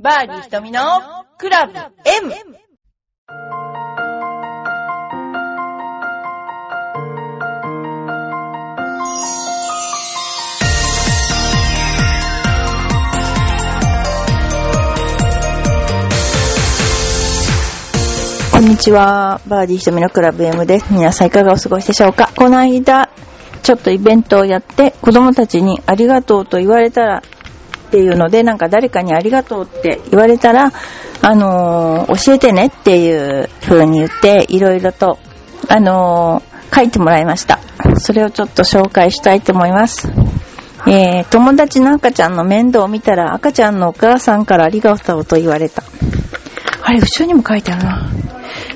バーディー瞳のクラブ M! こんにちは。バーディー瞳のクラブ M です。皆さんいかがお過ごしでしょうか？この間、ちょっとイベントをやって、子供たちにありがとうと言われたら、っていうので、なんか誰かにありがとうって言われたら、あのー教えてねっていう風に言って、いろいろと、あのー書いてもらいました。それをちょっと紹介したいと思います。えー、友達の赤ちゃんの面倒を見たら、赤ちゃんのお母さんからありがとうと言われた。あれ、後ろにも書いてあるな。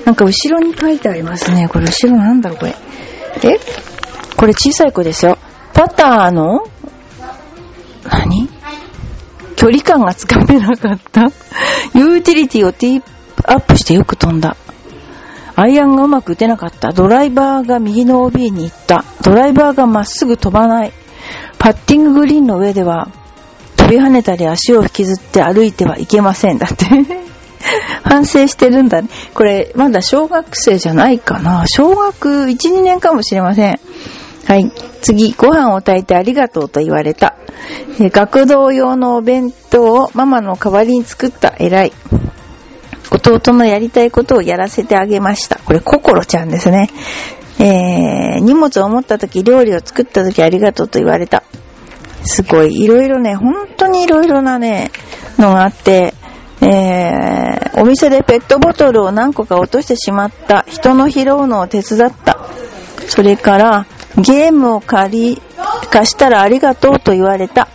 なんか後ろに書いてありますね。これ後ろなんだろう、これ。え？これ小さい子ですよ。パターの？何？距離感がつかめなかった。ユーティリティをティーアップしてよく飛んだ。アイアンがうまく打てなかった。ドライバーが右の OB に行った。ドライバーがまっすぐ飛ばない。パッティンググリーンの上では、飛び跳ねたり足を引きずって歩いてはいけません。だって。反省してるんだね。これ、まだ小学生じゃないかな。小学1、2年かもしれません。はい。次、ご飯を炊いてありがとうと言われた。え学童用のお弁当をママの代わりに作った。偉い。弟のやりたいことをやらせてあげました。これ、ココロちゃんですね。えー、荷物を持った時、料理を作った時ありがとうと言われた。すごい、いろいろね、本当にいろいろなね、のがあって、えー、お店でペットボトルを何個か落としてしまった。人の拾うのを手伝った。それから、ゲームを借り、貸したらありがとうと言われた。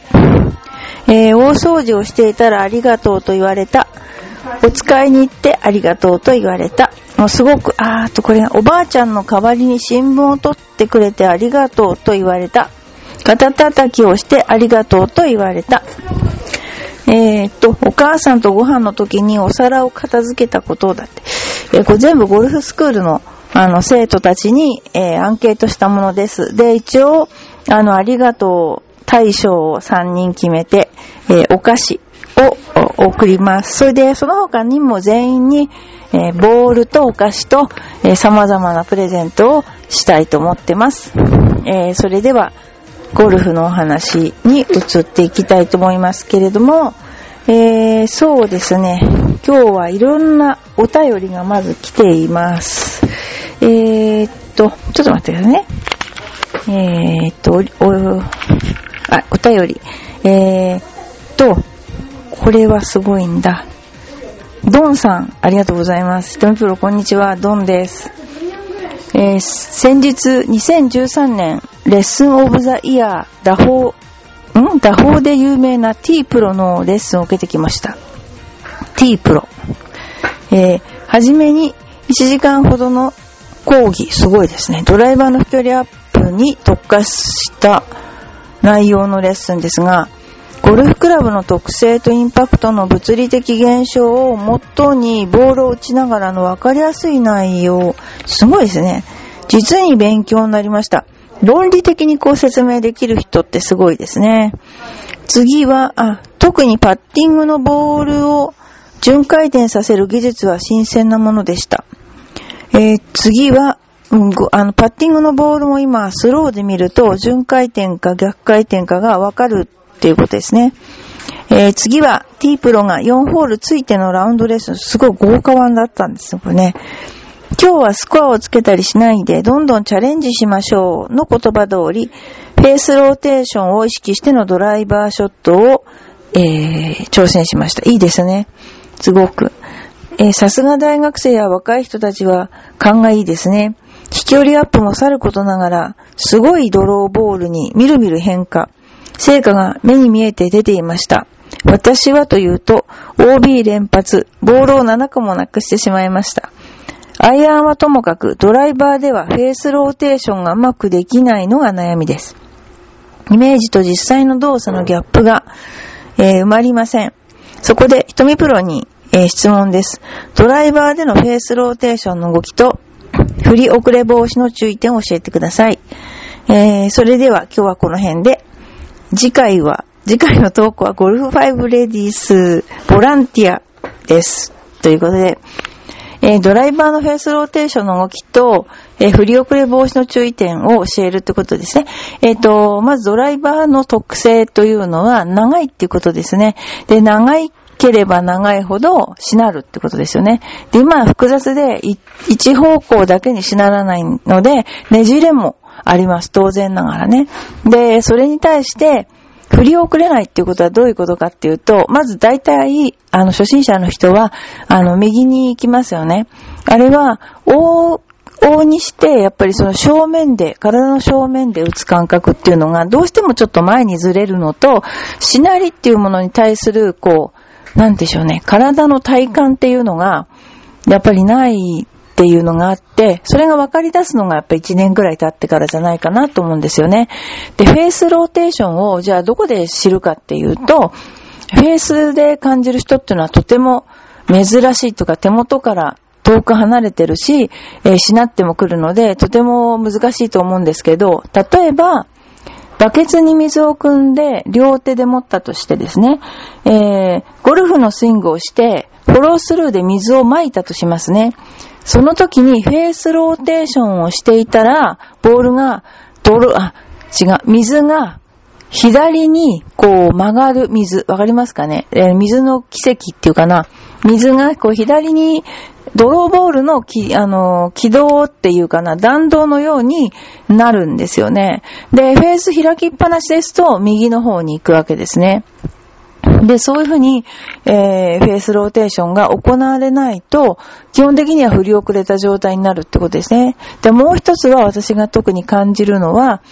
えー、大掃除をしていたらありがとうと言われた。お使いに行ってありがとうと言われた。もうすごく、あーあとこれ、おばあちゃんの代わりに新聞を取ってくれてありがとうと言われた。肩叩きをしてありがとうと言われた。えーっと、お母さんとご飯の時にお皿を片付けたことだって。えーこれ全部ゴルフスクールの、あの、生徒たちに、えーアンケートしたものです。で、一応、あの、ありがとう大賞を3人決めて、えーお菓子を送ります。それで、その他にも全員に、えーボールとお菓子と、えー様々なプレゼントをしたいと思ってます。えそれでは、ゴルフのお話に移っていきたいと思いますけれども、え、そうですね。今日はいろんなお便りがまず来ています。えーっと、ちょっと待ってくださいね。えーっと、お、おあ、お便り。えーっと、これはすごいんだ。ドンさん、ありがとうございます。ひとみプロ、こんにちは。ドンです。えー先日、2013年、レッスンオブザイヤー、打法、ん？打法で有名な T プロのレッスンを受けてきました。T プロ。えー、はじめに1時間ほどの講義、すごいですね。ドライバーの飛距離アップに特化した内容のレッスンですが、ゴルフクラブの特性とインパクトの物理的現象をもとにボールを打ちながらの分かりやすい内容。すごいですね。実に勉強になりました。論理的にこう説明できる人ってすごいですね。次は、あ、特にパッティングのボールを巡回転させる技術は新鮮なものでした。えー次は、うんあの、パッティングのボールも今、スローで見ると、巡回転か逆回転かがわかるっていうことですね。えー次は、T プロが4ホールついてのラウンドレッスン、すごい豪華版だったんですよ、これね。今日はスコアをつけたりしないで、どんどんチャレンジしましょうの言葉通り、フェースローテーションを意識してのドライバーショットを、えー挑戦しました。いいですね。すごく。えさすが大学生や若い人たちは勘がいいですね。飛距離アップもさることながら、すごいドローボールにみるみる変化。成果が目に見えて出ていました。私はというと、OB 連発、ボールを7個もなくしてしまいました。アイアンはともかく、ドライバーではフェースローテーションがうまくできないのが悩みです。イメージと実際の動作のギャップが、えー埋まりません。そこで、瞳プロに、えー質問です。ドライバーでのフェースローテーションの動きと、振り遅れ防止の注意点を教えてください。えーそれでは今日はこの辺で、次回は次回の投稿はゴルフ5レディースボランティアです。ということで、えードライバーのフェースローテーションの動きと、えー振り遅れ防止の注意点を教えるってことですね。えっ、と、まずドライバーの特性というのは長いっていうことですね。で、長いければ長いほどしなるってことですよね。で、今は複雑で一方向だけにしならないので、ねじれもあります。当然ながらね。で、それに対して、振り遅れないっていうことはどういうことかっていうと、まず大体、あの、初心者の人は、あの、右に行きますよね。あれは、往往にして、やっぱりその正面で、体の正面で打つ感覚っていうのが、どうしてもちょっと前にずれるのと、しなりっていうものに対する、こう、なんでしょうね、体の体感っていうのが、やっぱりないっていうのがあって、それが分かり出すのがやっぱり1年ぐらい経ってからじゃないかなと思うんですよね。で、フェースローテーションをじゃあどこで知るかっていうと、フェースで感じる人っていうのはとても珍しいとか手元から遠く離れてるし、えーしなっても来るので、とても難しいと思うんですけど、例えば、バケツに水を汲んで両手で持ったとしてですね、えー、ゴルフのスイングをして、フォロースルーで水を撒いたとしますね。その時にフェースローテーションをしていたら、ボールが、泥、あ、違う、水が左にこう曲がる水、わかりますかね、えー水の奇跡っていうかな。水がこう左に、ドローボールのき、あの、軌道っていうかな、弾道のようになるんですよね。で、フェース開きっぱなしですと、右の方に行くわけですね。で、そういうふうに、えー、フェースローテーションが行われないと、基本的には振り遅れた状態になるってことですね。で、もう一つは私が特に感じるのは、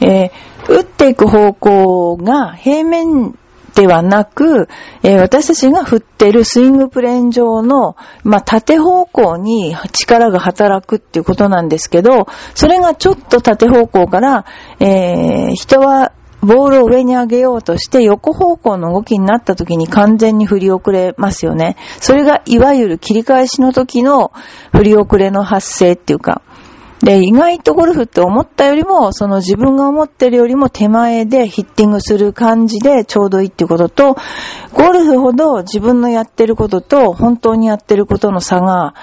えー、打っていく方向が平面ではなく、えー私たちが振ってるスイングプレーン上の、まあ、縦方向に力が働くっていうことなんですけど、それがちょっと縦方向から、えー人はボールを上に上げようとして横方向の動きになった時に完全に振り遅れますよね。それがいわゆる切り返しの時の振り遅れの発生っていうか、で、意外とゴルフって思ったよりも、その自分が思ってるよりも手前でヒッティングする感じでちょうどいいっていうことと、ゴルフほど自分のやってることと本当にやってることの差が、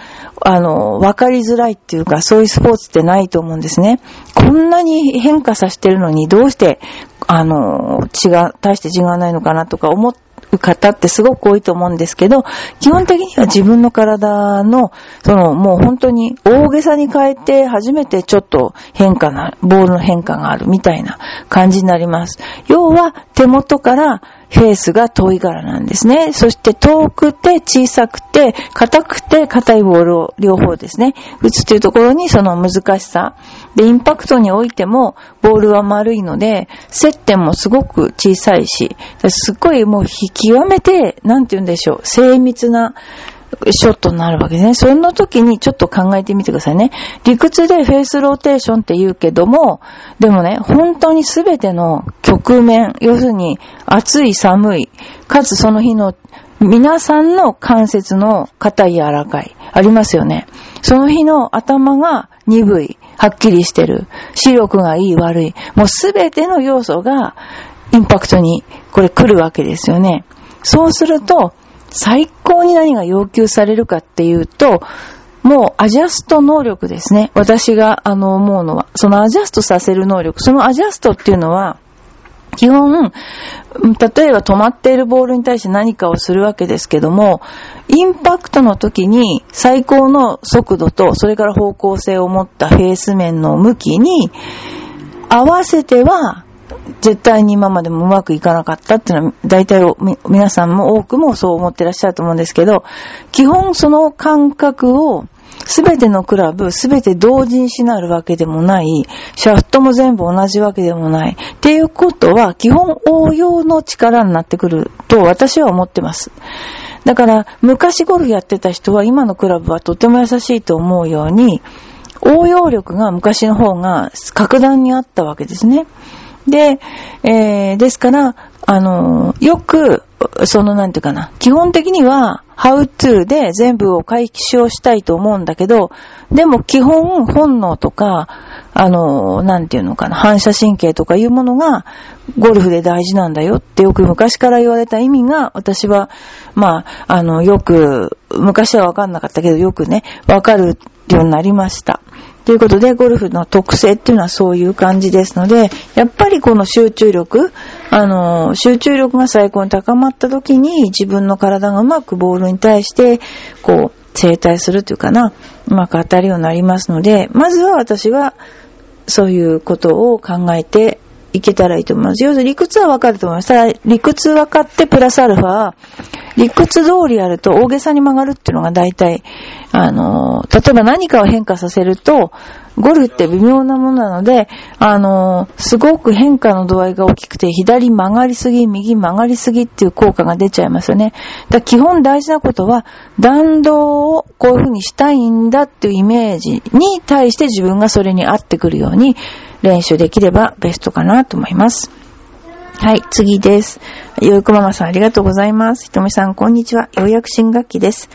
あの、わかりづらいっていうか、そういうスポーツってないと思うんですね。こんなに変化させてるのに、どうして、あの、違う、大して違わないのかなとか思っう方ってすごく多いと思うんですけど、基本的には自分の体の、その、もう本当に大げさに変えて初めてちょっと変化な、ボールの変化があるみたいな感じになります。要は手元からフェースが遠いからなんですね。そして遠くて小さくて硬くて硬いボールを両方ですね、打つというところにその難しさ。で、インパクトにおいてもボールは丸いので、接点もすごく小さいし、すっごいもう極めて、なんて言うんでしょう、精密なショットになるわけですね。その時にちょっと考えてみてくださいね。理屈でフェースローテーションって言うけども、でもね、本当に全ての局面、要するに暑い寒い、かつその日の皆さんの関節の硬い柔らかい、ありますよね。その日の頭が鈍い、はっきりしてる、視力がいい悪い、もう全ての要素がインパクトにこれ来るわけですよね。そうすると、最高に何が要求されるかっていうと、もうアジャスト能力ですね。私があの思うのは。そのアジャストさせる能力。そのアジャストっていうのは、基本、例えば止まっているボールに対して何かをするわけですけども、インパクトの時に最高の速度と、それから方向性を持ったフェース面の向きに合わせては、絶対に今までもうまくいかなかったっていうのは、大体皆さんも多くもそう思ってらっしゃると思うんですけど、基本その感覚をすべてのクラブ、すべて同時にしなるわけでもない、シャフトも全部同じわけでもない。っていうことは、基本応用の力になってくると私は思ってます。だから、昔ゴルフやってた人は今のクラブはとても優しいと思うように、応用力が昔の方が格段にあったわけですね。で、えー、ですから、あのよく、その、なんていうかな、基本的には、how to で全部を解消したいと思うんだけど、でも基本、本能とか、あの、なんていうのかな、反射神経とかいうものが、ゴルフで大事なんだよってよく昔から言われた意味が、私は、まあ、あの、よく、昔はわかんなかったけど、よくね、わかるようになりました。ということで、ゴルフの特性っていうのはそういう感じですので、やっぱりこの集中力、あの、集中力が最高に高まった時に自分の体がうまくボールに対して、こう、整体するというかな、うまく当たるようになりますので、まずは私はそういうことを考えていけたらいいと思います。要するに理屈はわかると思います。ただ、理屈分かってプラスアルファ、理屈通りやると大げさに曲がるっていうのが大体、あの、例えば何かを変化させると、ゴルって微妙なものなので、あの、すごく変化の度合いが大きくて、左曲がりすぎ、右曲がりすぎっていう効果が出ちゃいますよね。だ基本大事なことは、弾道をこういう風にしたいんだっていうイメージに対して自分がそれに合ってくるように練習できればベストかなと思います。はい、次です。よいこママさんありがとうございます。ひとみさんこんにちは。ようやく新学期です。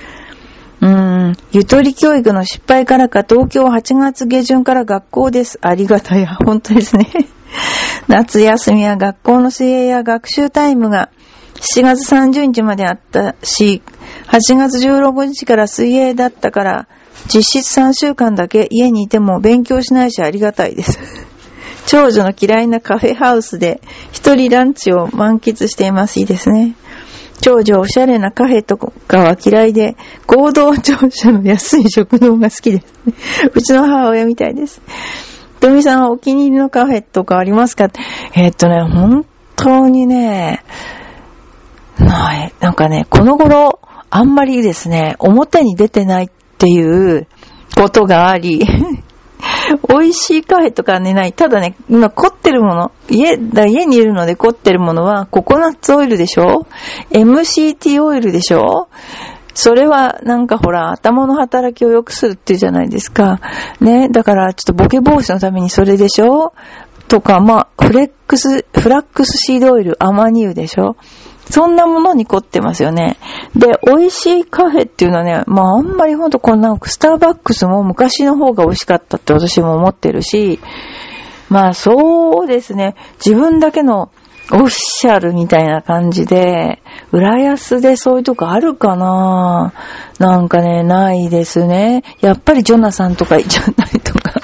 うーん、ゆとり教育の失敗からか東京8月下旬から学校です。ありがたい。本当ですね。夏休みや学校の水泳や学習タイムが7月30日まであったし、8月16日から水泳だったから、実質3週間だけ家にいても勉強しないしありがたいです。長女の嫌いなカフェハウスで一人ランチを満喫しています。いいですね。長女おしゃれなカフェとかは嫌いで、合同庁舎の安い食堂が好きです。うちの母親みたいです。トミさんはお気に入りのカフェとかありますか？えー、っとね、本当にね、ない。なんかね、この頃、あんまりですね、表に出てないっていうことがあり、美味しいカフェとかね、ない。ただね、今凝ってるもの、家、だ家にいるので凝ってるものは、ココナッツオイルでしょ ?MCT オイルでしょ？それはなんかほら、頭の働きを良くするっていうじゃないですか。ね。だからちょっとボケ防止のためにそれでしょ？とか、まあ、フレックス、フラックスシードオイル、アマニ油でしょ？そんなものに凝ってますよね。で、美味しいカフェっていうのはね、まああんまりほんとこんな、スターバックスも昔の方が美味しかったって私も思ってるし、まあそうですね、自分だけのオフィシャルみたいな感じで、浦安でそういうとこあるかななんかね、ないですね。やっぱりジョナサンとか行っちゃったりとか。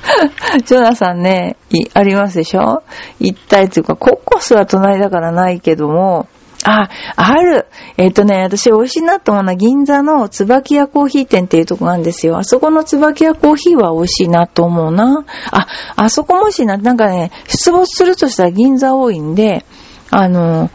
ジョナサンね、ありますでしょ？行ったりというか、ココスは隣だからないけども、あ、ある。えっ、ー、とね、私美味しいなと思うのは銀座の椿屋コーヒー店っていうとこなんですよ。あそこの椿屋コーヒーは美味しいなと思うな。あ、あそこもしいな。なんかね、出没するとしたら銀座多いんで、あの、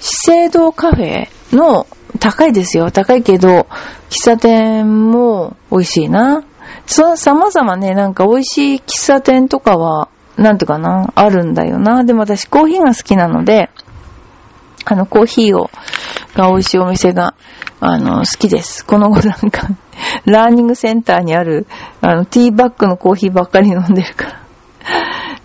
資生堂カフェの高いですよ。高いけど、喫茶店も美味しいな。そ様々ね、なんか美味しい喫茶店とかは、なんてかな、あるんだよな。でも私コーヒーが好きなので、あの、コーヒーを、が美味しいお店が、あの、好きです。この後なんか、ラーニングセンターにある、あの、ティーバッグのコーヒーばっかり飲んでるから。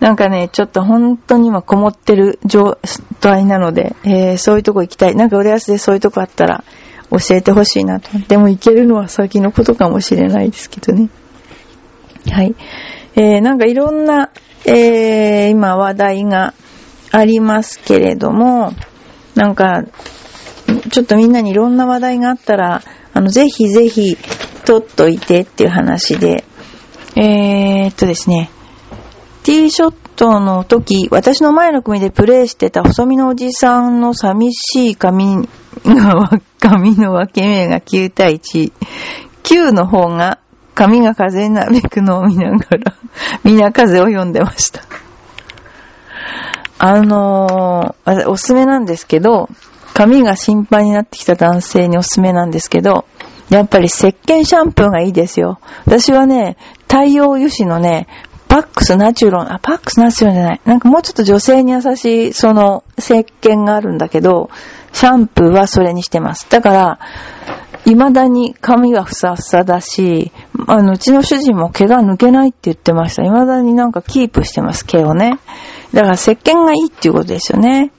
なんかね、ちょっと本当に今こもってる状態なので、えー、そういうとこ行きたい。なんか浦安でそういうとこあったら教えてほしいなと。でも行けるのは先のことかもしれないですけどね。はい。えー、なんかいろんな、えー、今話題がありますけれども、なんか、ちょっとみんなにいろんな話題があったら、あの、ぜひぜひ、撮っといてっていう話で、えー、っとですね、ティーショットの時、私の前の組でプレイしてた細身のおじさんの寂しい髪が、髪の分け目が9対1。9の方が髪が風になびくのを見ながら、みんな風を読んでました。あのー、おすすめなんですけど、髪が心配になってきた男性におすすめなんですけど、やっぱり石鹸シャンプーがいいですよ。私はね、太陽油脂のね、パックスナチュロン、あ、パックスナチュロンじゃない。なんかもうちょっと女性に優しい、その、石鹸があるんだけど、シャンプーはそれにしてます。だから、未だに髪がふさふさだし、あの、うちの主人も毛が抜けないって言ってました。未だになんかキープしてます、毛をね。だから石鹸がいいっていうことですよね。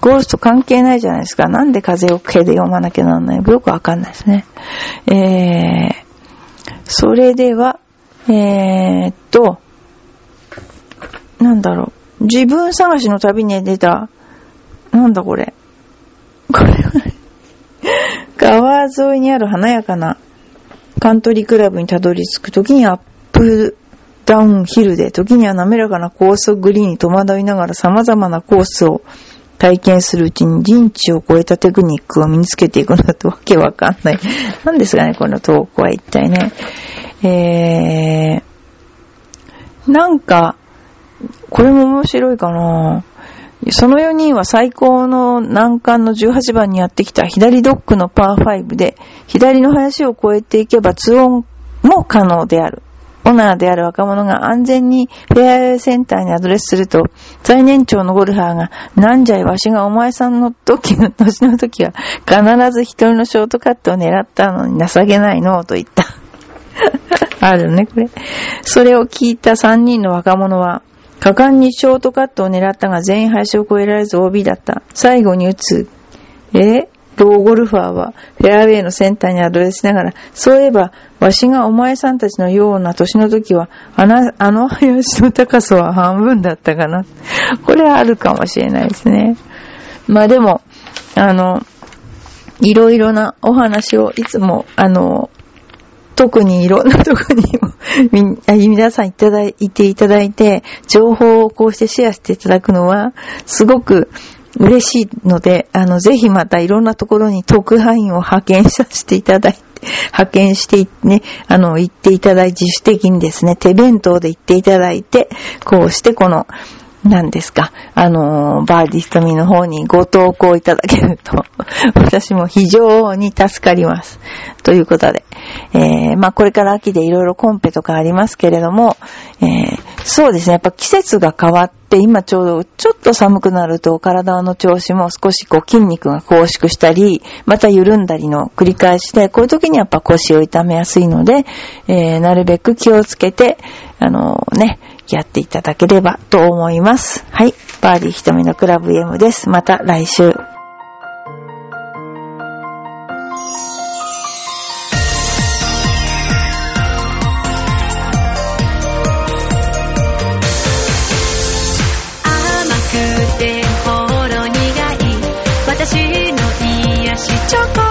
ゴールスト関係ないじゃないですか。なんで風を毛で読まなきゃなんないのよくわかんないですね。えー、それでは、えー、っと、なんだろう。自分探しの旅に出た、なんだこれ。これは、川沿いにある華やかなカントリークラブにたどり着くときにアップダウンヒルで、時には滑らかな高速グリーンに戸惑いながら様々なコースを体験するうちに人知を超えたテクニックを身につけていくのだとわけわかんない。何ですかね、この投稿は一体ね。えー、なんか、これも面白いかなその4人は最高の難関の18番にやってきた左ドッグのパー5で、左の林を越えていけば2オンも可能である。オナーである若者が安全にフェアウェイセンターにアドレスすると、最年長のゴルファーが、なんじゃいわしがお前さんの時の、年の時は、必ず一人のショートカットを狙ったのに情けないのと言った。あるね、これ。それを聞いた三人の若者は、果敢にショートカットを狙ったが全員林を越えられず OB だった。最後に打つ。え？ローゴルファーはフェアウェイのセンターにアドレスしながら、そういえば、わしがお前さんたちのような年の時は、あの、あの林の高さは半分だったかな。これはあるかもしれないですね。まあでも、あの、いろいろなお話をいつも、あの、特にいろんなとこにも皆さんいただいていただいて、情報をこうしてシェアしていただくのは、すごく嬉しいので、あの、ぜひまたいろんなところに特派員を派遣させていただいて、派遣してね、あの、行っていただいて、自主的にですね、手弁当で行っていただいて、こうしてこの、何ですか、あの、バーディーhitomi の方にご投稿いただけると、私も非常に助かります。ということで、えー、まあこれから秋でいろいろコンペとかありますけれども、えー、そうですね、やっぱ季節が変わって、今ちょうどちょっと寒くなると体の調子も少しこう筋肉が拘縮したり、また緩んだりの繰り返しで、こういう時にやっぱ腰を痛めやすいので、えー、なるべく気をつけて、あのね、やっていただければと思います。はい。バーディー瞳のクラブ M です。また来週。私